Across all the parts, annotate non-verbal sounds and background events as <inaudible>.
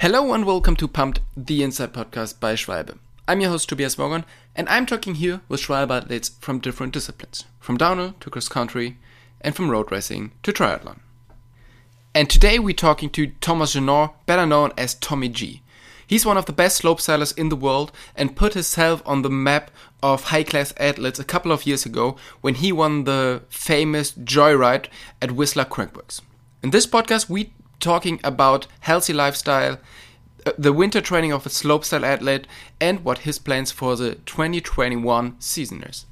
Hello and welcome to Pumped, the Inside Podcast by Schwalbe. I'm your host Tobias Morgan, and I'm talking here with Schwalbe athletes from different disciplines, from downhill to cross country, and from road racing to triathlon. And today we're talking to Thomas Genon, better known as Tommy G. He's one of the best slope slopestylers in the world and put himself on the map of high class athletes a couple of years ago when he won the famous Joyride at Whistler Crankworx. In this podcast, we talking about healthy lifestyle, uh, the winter training of a slopestyle athlete, and what his plans for the 2021 season is.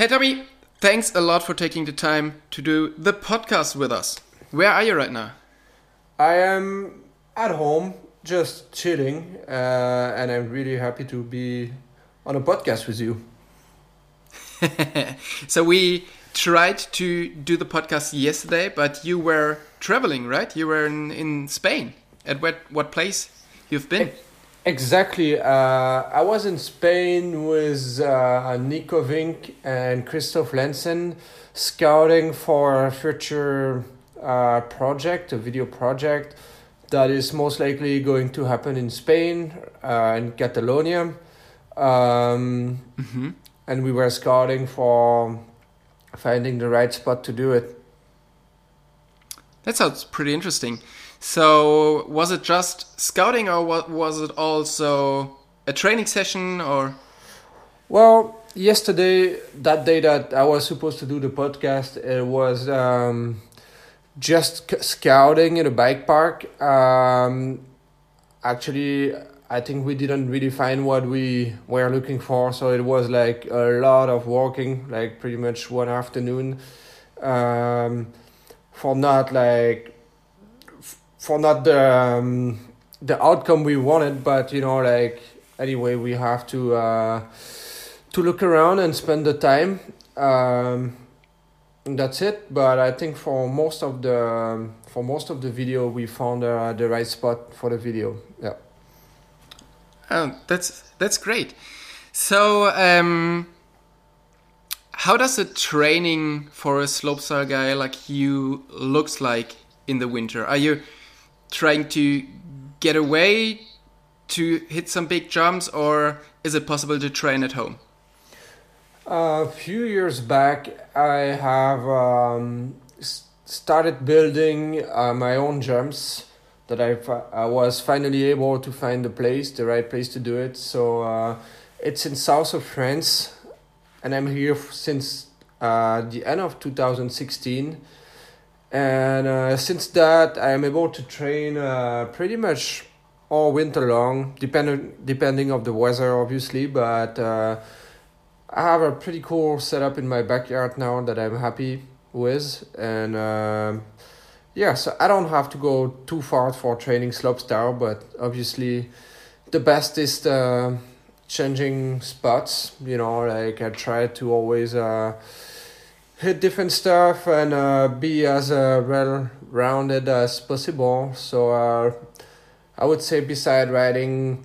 Hey Tommy, Thanks a lot for taking the time to do the podcast with us. Where are you right now? I am at home, just chilling, uh, and I'm really happy to be on a podcast with you. <laughs> so we tried to do the podcast yesterday, but you were traveling, right? You were in, in Spain. At what what place you've been? Exactly. Uh, I was in Spain with uh, Nico Vink and Christoph Lenzen scouting for a future uh, project, a video project that is most likely going to happen in Spain, uh, in Catalonia. Um, mm-hmm. And we were scouting for finding the right spot to do it. That sounds pretty interesting. So was it just scouting, or was it also a training session, or? Well, yesterday, that day that I was supposed to do the podcast, it was um, just scouting in a bike park. Um, actually, I think we didn't really find what we were looking for, so it was like a lot of walking, like pretty much one afternoon, um, for not like for not the um, the outcome we wanted, but you know, like anyway, we have to uh, to look around and spend the time. Um, that's it. But I think for most of the for most of the video, we found uh, the right spot for the video. Yeah. Oh, that's that's great. So, um, how does the training for a slopestyle guy like you looks like in the winter? Are you trying to get away to hit some big jumps, or is it possible to train at home? A few years back, I have um, started building uh, my own jumps that I, I was finally able to find the place, the right place to do it. So uh, it's in south of France, and I'm here since uh, the end of 2016 and uh, since that I am able to train uh, pretty much all winter long, depending depending of the weather, obviously. But uh, I have a pretty cool setup in my backyard now that I'm happy with, and um, yeah, so I don't have to go too far for training slopestyle, but obviously the best is the changing spots. You know, like I try to always uh, hit different stuff and uh, be as uh, well rounded as possible. So uh, I would say beside riding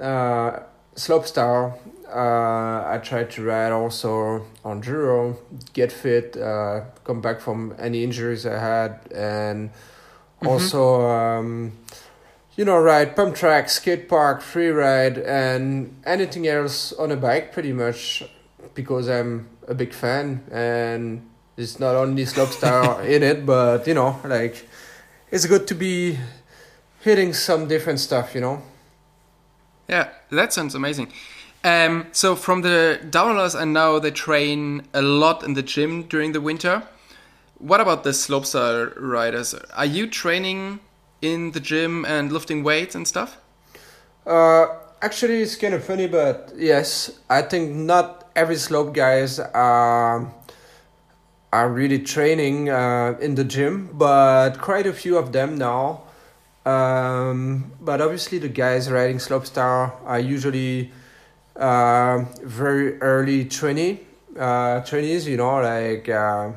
uh, slopestyle, uh, I try to ride also on enduro, get fit, uh, come back from any injuries I had, and mm-hmm. also. Um, you know, ride pump track, skate park, free ride, and anything else on a bike, pretty much, because I'm a big fan, and it's not only slopestyle <laughs> in it, but you know, like it's good to be hitting some different stuff, you know. Yeah, that sounds amazing. Um, so from the downhillers, I know they train a lot in the gym during the winter. What about the slopestyle riders? Are you training in the gym and lifting weights and stuff? Uh, actually, it's kind of funny, but yes, I think not every slope guys are are really training uh, in the gym, but quite a few of them now. Um, but obviously, the guys riding slopestyle are usually uh, very early trainee uh, trainees. You know, like uh,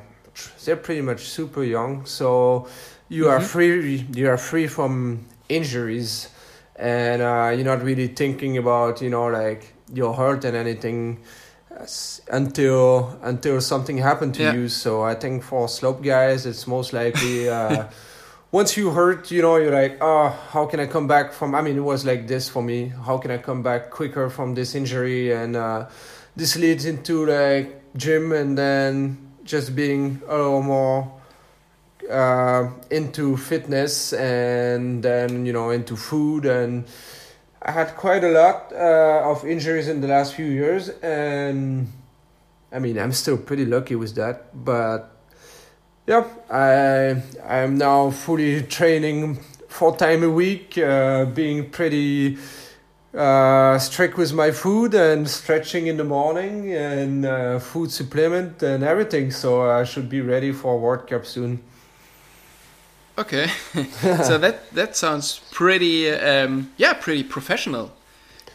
they're pretty much super young. So you mm-hmm. are free. You are free from injuries, and uh, you're not really thinking about you know like your hurt and anything until until something happened to yeah. you. So I think for slope guys, it's most likely. Uh, <laughs> once you hurt, you know, you're like, oh, how can I come back from? I mean, it was like this for me. How can I come back quicker from this injury? And uh, this leads into like gym and then just being a little more uh, into fitness and then you know into food and I had quite a lot uh, of injuries in the last few years and I mean I'm still pretty lucky with that but yeah I I'm now fully training four time a week uh, being pretty uh, strict with my food and stretching in the morning and uh, food supplement and everything so I should be ready for World Cup soon Okay, <laughs> so that that sounds pretty, um, yeah, pretty professional.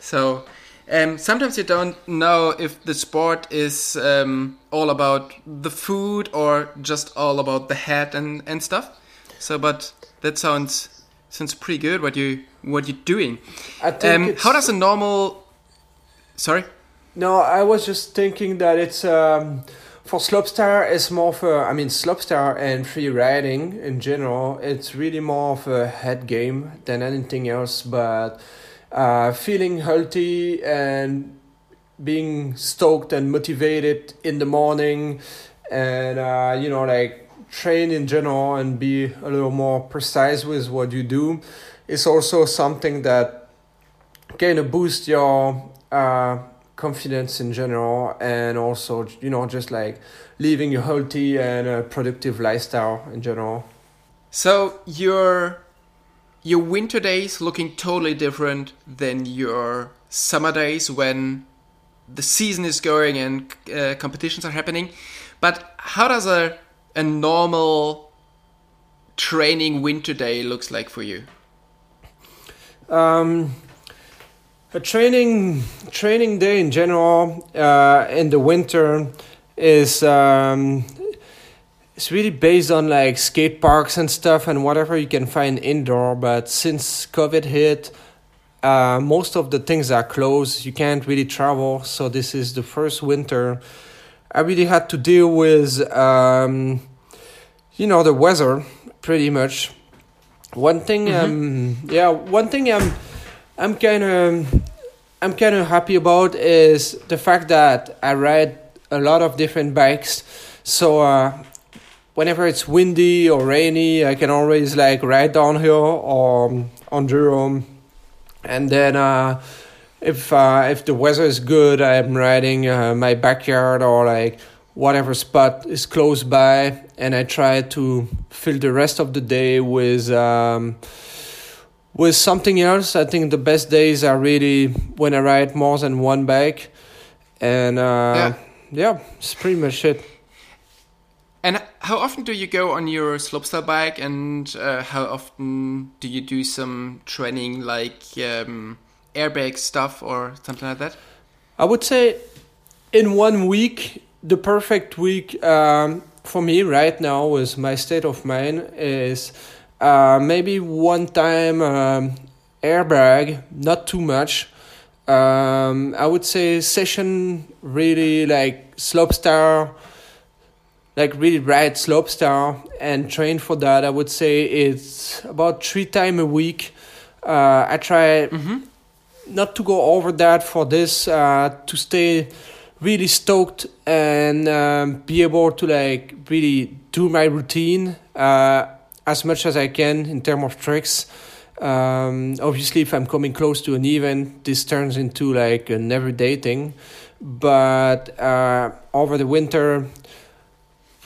So um, sometimes you don't know if the sport is um, all about the food or just all about the head and, and stuff. So, but that sounds sounds pretty good. What you what you're doing? Um, how does a normal? Sorry. No, I was just thinking that it's um, for slopestyle it's more for i mean slopestyle and free riding in general it's really more of a head game than anything else but uh, feeling healthy and being stoked and motivated in the morning and uh, you know like train in general and be a little more precise with what you do is also something that kind of boost your uh, confidence in general and also you know just like living a healthy and a productive lifestyle in general. So your your winter days looking totally different than your summer days when the season is going and uh, competitions are happening. But how does a a normal training winter day looks like for you? Um a training training day in general uh, in the winter is um, it's really based on like skate parks and stuff and whatever you can find indoor. But since COVID hit, uh, most of the things are closed. You can't really travel. So this is the first winter I really had to deal with, um, you know, the weather pretty much. One thing, mm-hmm. um, yeah, one thing I'm I'm kind of I'm kind of happy about is the fact that I ride a lot of different bikes. So uh, whenever it's windy or rainy, I can always like ride downhill or um, enduro. And then uh, if uh, if the weather is good, I'm riding uh, my backyard or like whatever spot is close by, and I try to fill the rest of the day with. Um, with something else, I think the best days are really when I ride more than one bike, and uh, yeah. yeah, it's pretty much it. And how often do you go on your slopestyle bike, and uh, how often do you do some training like um, airbag stuff or something like that? I would say in one week, the perfect week um, for me right now with my state of mind is uh, maybe one time um, airbag, not too much. Um, I would say session really like slopestyle, like really ride slopestyle and train for that. I would say it's about three time a week. Uh, I try mm-hmm. not to go over that for this uh, to stay really stoked and um, be able to like really do my routine. Uh, as much as I can in terms of tricks. Um, obviously, if I'm coming close to an event, this turns into like an everyday thing. But uh, over the winter,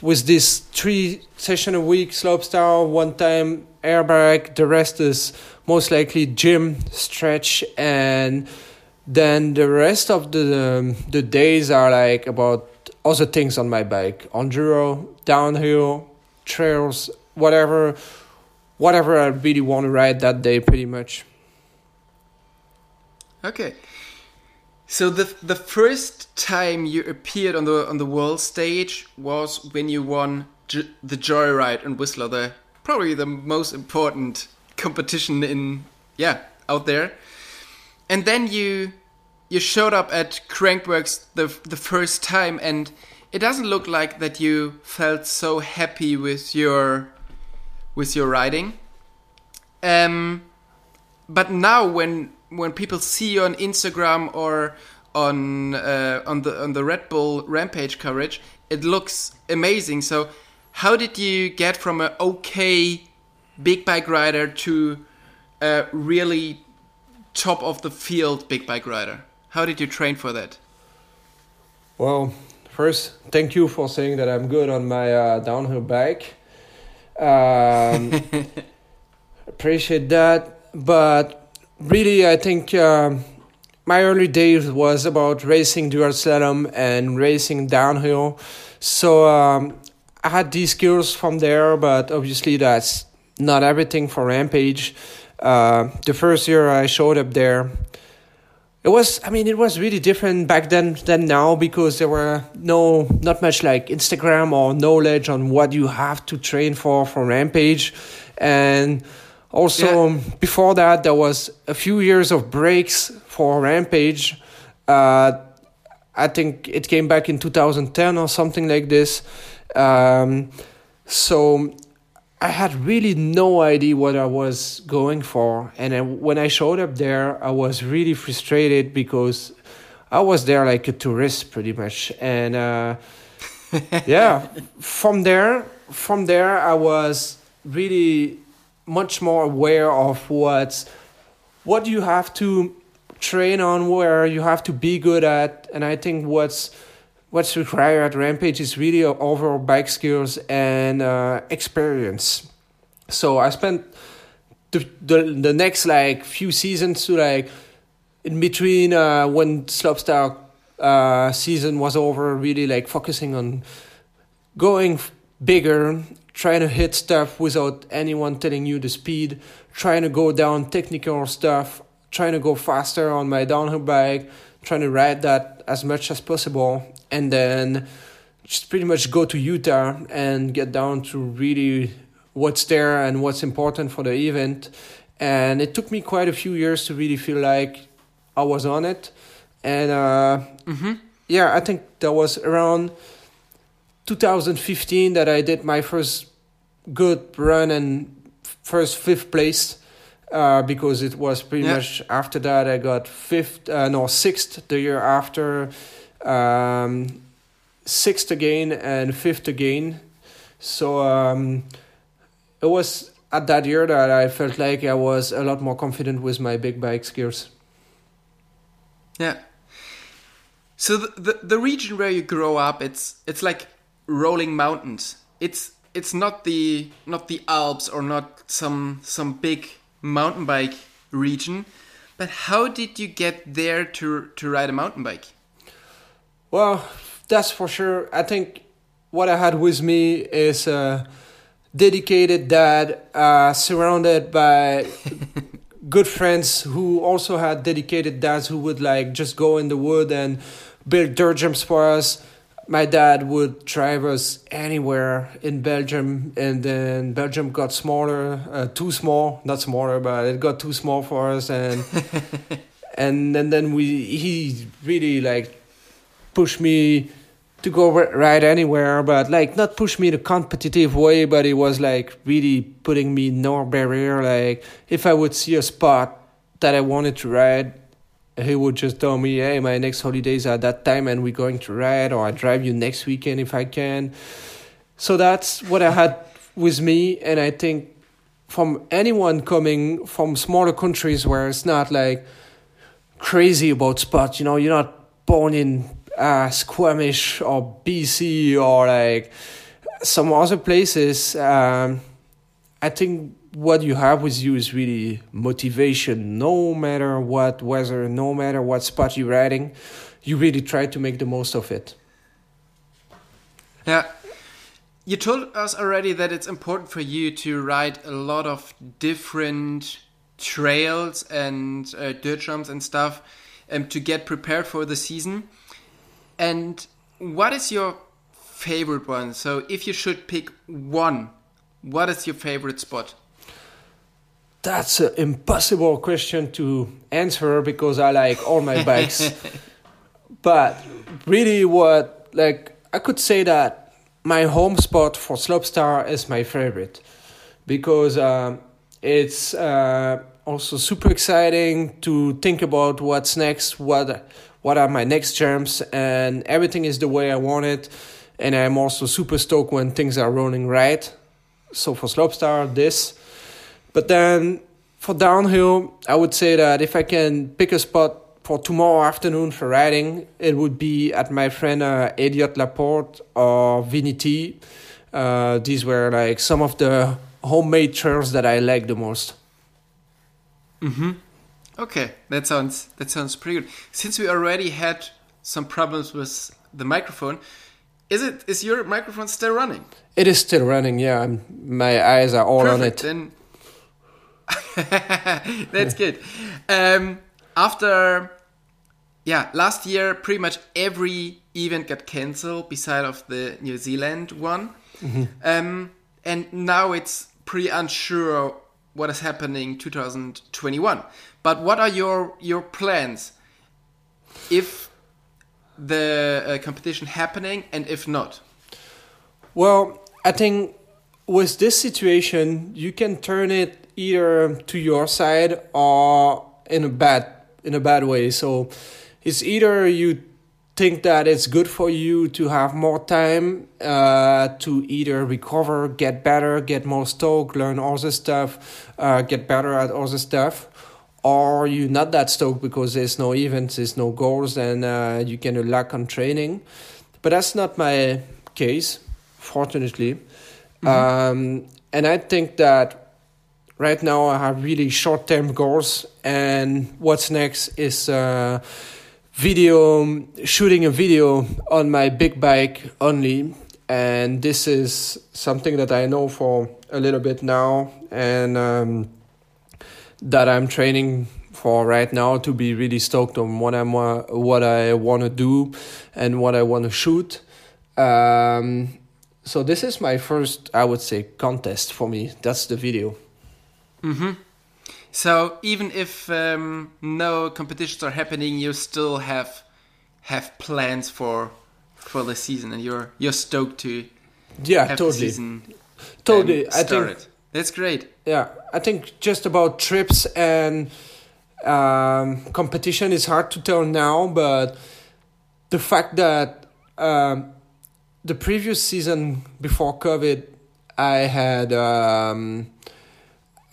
with this three session a week slopestyle, one time airbag, the rest is most likely gym, stretch, and then the rest of the um, the days are like about other things on my bike: enduro, downhill, trails, whatever whatever I really want to ride that day, pretty much. Okay. So the the first time you appeared on the on the world stage was when you won J the Joyride in Whistler, the probably the most important competition in yeah out there. And then you you showed up at Crankworx the the first time, and it doesn't look like that you felt so happy with your with your riding. Um, but now when when people see you on Instagram or on uh, on the on the Red Bull Rampage coverage, it looks amazing. So, how did you get from an okay big bike rider to a really top of the field big bike rider? How did you train for that? Well, first, thank you for saying that I'm good on my uh, downhill bike. Um, <laughs> appreciate that, but really, I think. Um, my early days was about racing dual slalom and racing downhill. So um, I had these skills from there, but obviously that's not everything for Rampage. Uh, the first year I showed up there, it was I mean it was really different back then than now because there were no not much like Instagram or knowledge on what you have to train for for Rampage, and also, yeah. before that, there was a few years of breaks for Rampage. Uh, I think it came back in 2010 or something like this. Um, so I had really no idea what I was going for. And I, when I showed up there, I was really frustrated because I was there like a tourist pretty much. And uh, <laughs> yeah, from there, from there, I was really much more aware of what what you have to train on, where you have to be good at, and I think what's what's required at Rampage is really overall bike skills and uh, experience. So I spent the, the the next like few seasons to like in between uh, when slopestyle uh, season was over, really like focusing on going bigger trying to hit stuff without anyone telling you the speed, trying to go down technical stuff, trying to go faster on my downhill bike, trying to ride that as much as possible, and then just pretty much go to Utah and get down to really what's there and what's important for the event. And it took me quite a few years to really feel like I was on it. And uh, mm-hmm. yeah, I think that was around 2015 that I did my first good run and first fifth place uh, because it was pretty yeah. much after that I got fifth uh, no sixth the year after um, sixth again and fifth again so um, it was at that year that I felt like I was a lot more confident with my big bike skills yeah so the, the, the region where you grow up it's it's like rolling mountains. It's it's not the not the Alps or not some some big mountain bike region, but how did you get there to to ride a mountain bike? Well, that's for sure. I think what I had with me is a dedicated dad, uh, surrounded by <laughs> good friends who also had dedicated dads who would like just go in the wood and build dirt jumps for us my dad would drive us anywhere in Belgium, and then Belgium got smaller, uh, too small, not smaller, but it got too small for us, and <laughs> and and then we he really like pushed me to go ride anywhere, but like not push me the competitive way, but it was like really putting me no barrier. Like if I would see a spot that I wanted to ride, he would just tell me, "Hey, my next holidays are that time, and we're going to ride, or I drive you next weekend if I can." So that's what I had with me, and I think from anyone coming from smaller countries where it's not like crazy about spots, you know, you're not born in uh, Squamish or BC or like some other places. Um, I think what you have with you is really motivation. No matter what weather, no matter what spot you're riding, you really try to make the most of it. Yeah. You told us already that it's important for you to ride a lot of different trails and uh, dirt jumps and stuff um, to get prepared for the season. And what is your favorite one? So if you should pick one what is your favorite spot? That's an impossible question to answer because I like all my bikes. <laughs> but really, what like I could say that my home spot for Slopestyle is my favorite because um, it's uh, also super exciting to think about what's next, what what are my next jumps, and everything is the way I want it. And I'm also super stoked when things are rolling right. So for Slopestyle, this. But then for downhill, I would say that if I can pick a spot for tomorrow afternoon for riding, it would be at my friend uh, Elliot Laporte or Vinny T. Uh, these were like some of the homemade trails that I like the most. Mm-hmm. Okay, that sounds that sounds pretty good. Since we already had some problems with the microphone, is it is your microphone still running? It is still running. Yeah, I'm, my eyes are all Perfect. on it. Then <laughs> that's good. Um, after yeah, last year pretty much every event got cancelled beside of the New Zealand one, um, and now it's pretty unsure what is happening 2021. But what are your your plans if the uh, competition happening and if not? Well, I think with this situation, you can turn it either to your side or in a bad in a bad way. So it's either you think that it's good for you to have more time uh, to either recover, get better, get more stoked, learn all the stuff, uh, get better at all the stuff, or you're not that stoked because there's no events, there's no goals, and uh, you can lack on training. But that's not my case, fortunately. Um, and I think that right now I have really short term goals, and what's next is uh, video shooting a video on my big bike only. And this is something that I know for a little bit now, and um, that I'm training for right now to be really stoked on what I'm uh, what I want to do and what I want to shoot. Um, so this is my first, I would say, contest for me. That's the video. Mm-hmm. So even if um, no competitions are happening, you still have have plans for for the season, and you're you're stoked to Yeah, have the totally, season totally. um, I think. That's great. yeah, I think just about trips and um, competition is hard to tell now, but the fact that um, the previous season before COVID, I had um,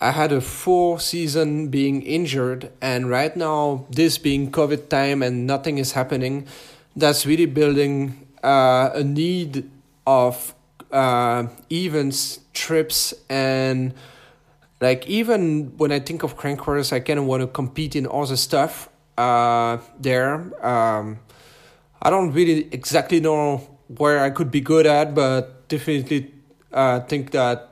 I had a full season being injured, and right now this being COVID time and nothing is happening, that's really building uh, a need of uh, events, trips, and like even when I think of Crankworx, I kind of want to compete in all the stuff uh, there. Um, I don't really exactly know where I could be good at, but definitely uh, think that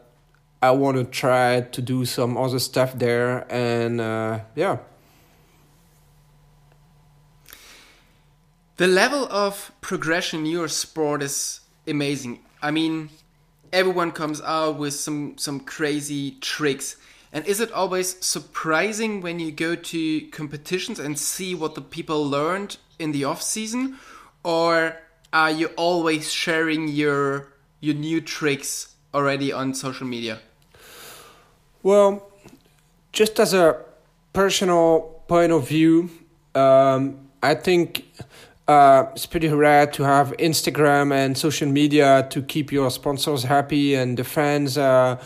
I want to try to do some other stuff there, and uh, yeah. The level of progression in your sport is amazing. I mean, everyone comes out with some some crazy tricks. And is it always surprising when you go to competitions and see what the people learned in the off season, or are you always sharing your your new tricks already on social media? Well, just as a personal point of view, um, I think uh, it's pretty rare to have Instagram and social media to keep your sponsors happy and the fans uh,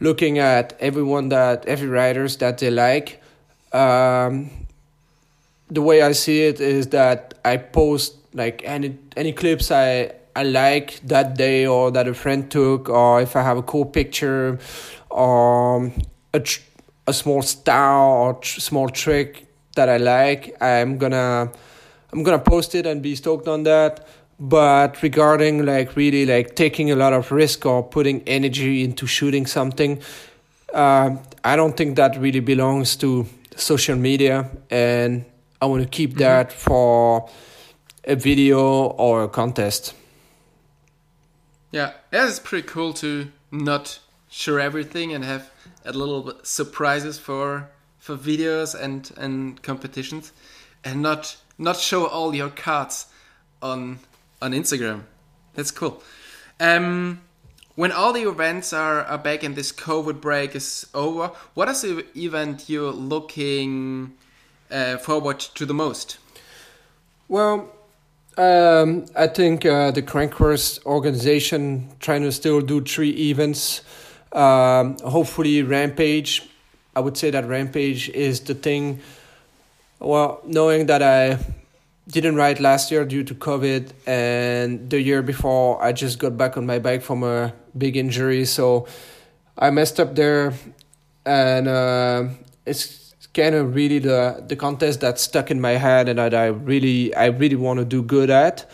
looking at everyone that every riders that they like. Um, the way I see it is that I post like any any clips I I like that day or that a friend took, or if I have a cool picture, or a tr- a small style or tr- small trick that I like, I'm gonna I'm gonna post it and be stoked on that. But regarding like really like taking a lot of risk or putting energy into shooting something, uh, I don't think that really belongs to social media, and I want to keep that for a video or a contest. Yeah, yeah, it's pretty cool to not sure everything and have a little surprises for for videos and and competitions, and not not show all your cards on on Instagram. That's cool. Um, when all the events are, are back and this COVID break is over, what is the event you're looking uh, forward to the most? Well, um, I think uh, the Crankworx organization trying to still do three events. Um, hopefully, Rampage. I would say that Rampage is the thing. Well, knowing that I didn't ride last year due to COVID, and the year before I just got back on my bike from a big injury, so I messed up there, and uh, it's kind of really the the contest that stuck in my head and that I really I really want to do good at,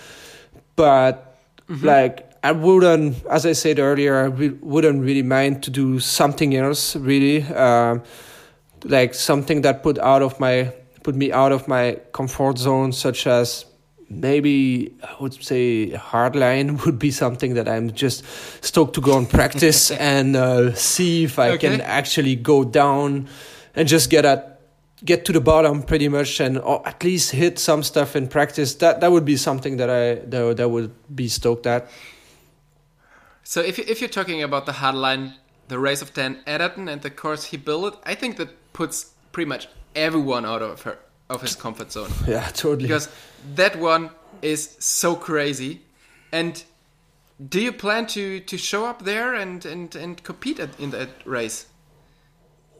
but mm-hmm. like I wouldn't, as I said earlier, I re- wouldn't really mind to do something else really, uh, like something that put out of my put me out of my comfort zone, such as maybe I would say hardline <laughs> would be something that I'm just stoked to go and practice <laughs> and uh, see if I okay. can actually go down and just get at get to the bottom pretty much and or at least hit some stuff in practice. That that would be something that I that, that would be stoked at. So if if you're talking about the hardline, the race of Dan Atherton and the course he built, I think that puts pretty much everyone out of her of his comfort zone. <laughs> Yeah, totally. Because that one is so crazy. And do you plan to to show up there and and and compete at, in that race?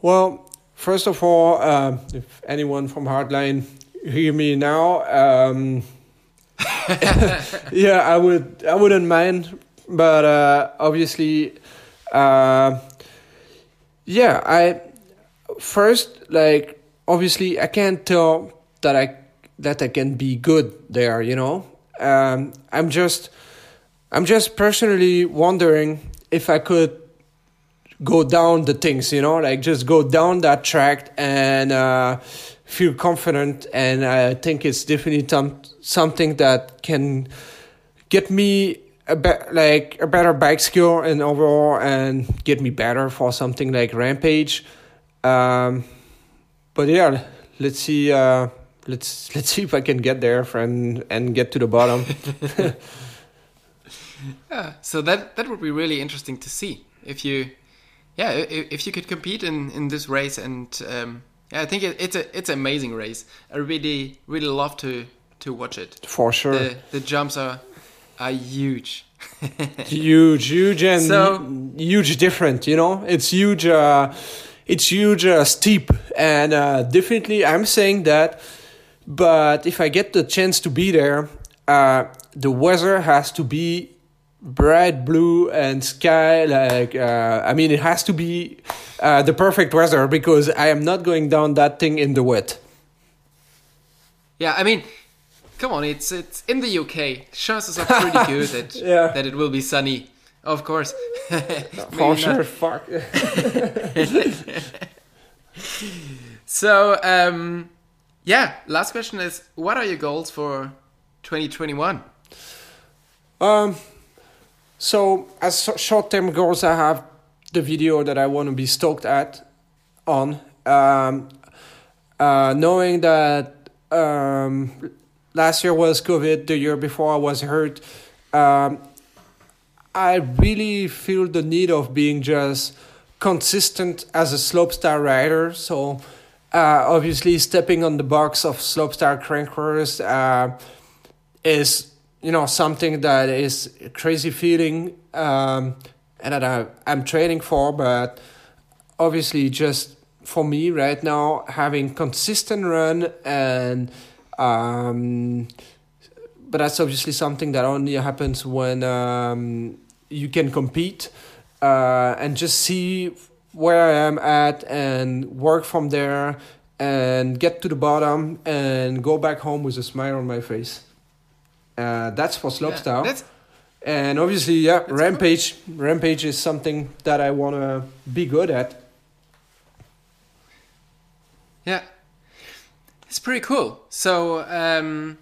Well, first of all, uh, if anyone from Hardline hear me now, um, <laughs> <laughs> yeah, I would I wouldn't mind, but uh, obviously, uh, yeah, I first like obviously I can't tell that I that I can be good there. You know, um, I'm just I'm just personally wondering if I could go down the things. You know, like just go down that track and uh, feel confident. And I think it's definitely some, something that can get me a be- like a better bike skill and overall and get me better for something like Rampage. Um, but yeah, let's see. Uh, let's <laughs> let's see if I can get there and and get to the bottom. <laughs> yeah, so that that would be really interesting to see if you, yeah, if, if you could compete in in this race and um, yeah, I think it, it's a it's an amazing race. I really really love to to watch it. For sure, the, the jumps are are huge. <laughs> huge, huge, and so, huge different. You know, it's huge. Uh, it's huge uh, steep and uh, definitely i'm saying that but if i get the chance to be there uh, the weather has to be bright blue and sky like uh, i mean it has to be uh, the perfect weather because i am not going down that thing in the wet yeah i mean come on it's it's in the uk chances are pretty <laughs> good that yeah. that it will be sunny of course. <laughs> <laughs> For sure, fuck. so, um, yeah, last question is what are your goals for 2021? Um, so, as short term goals, I have the video that I want to be stoked at on. Um, uh, knowing that um, last year was COVID, the year before I was hurt. Um, I really feel the need of being just consistent as a slopestyle rider. So uh, obviously stepping on the box of slopestyle crankworx uh, is you know something that is a crazy feeling um, and that I, I'm training for. But obviously, just for me right now, having consistent run and um, but that's obviously something that only happens when um, you can compete uh, and just see where I am at and work from there and get to the bottom and go back home with a smile on my face. Uh, that's for slopestyle. Yeah, and obviously, yeah, rampage. Cool. Rampage is something that I want to be good at. Yeah, it's pretty cool. So um,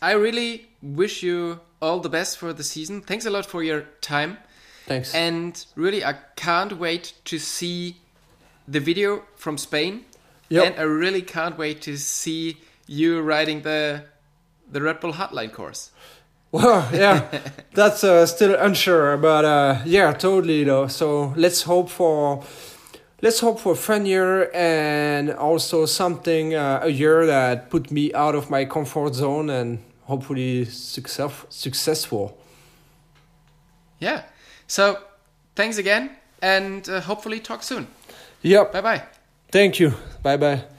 I really wish you all the best for the season. Thanks a lot for your time. Thanks. And really, I can't wait to see the video from Spain. Yep. And I really can't wait to see you riding the the Red Bull Hardline course. Well, yeah, that's uh, still unsure, but uh, yeah, totally though. So let's hope for let's hope for a fun year and also something uh, a year that put me out of my comfort zone and hopefully success successful. Yeah. So thanks again, and uh, hopefully talk soon. Yep. Bye bye. Thank you. Bye bye.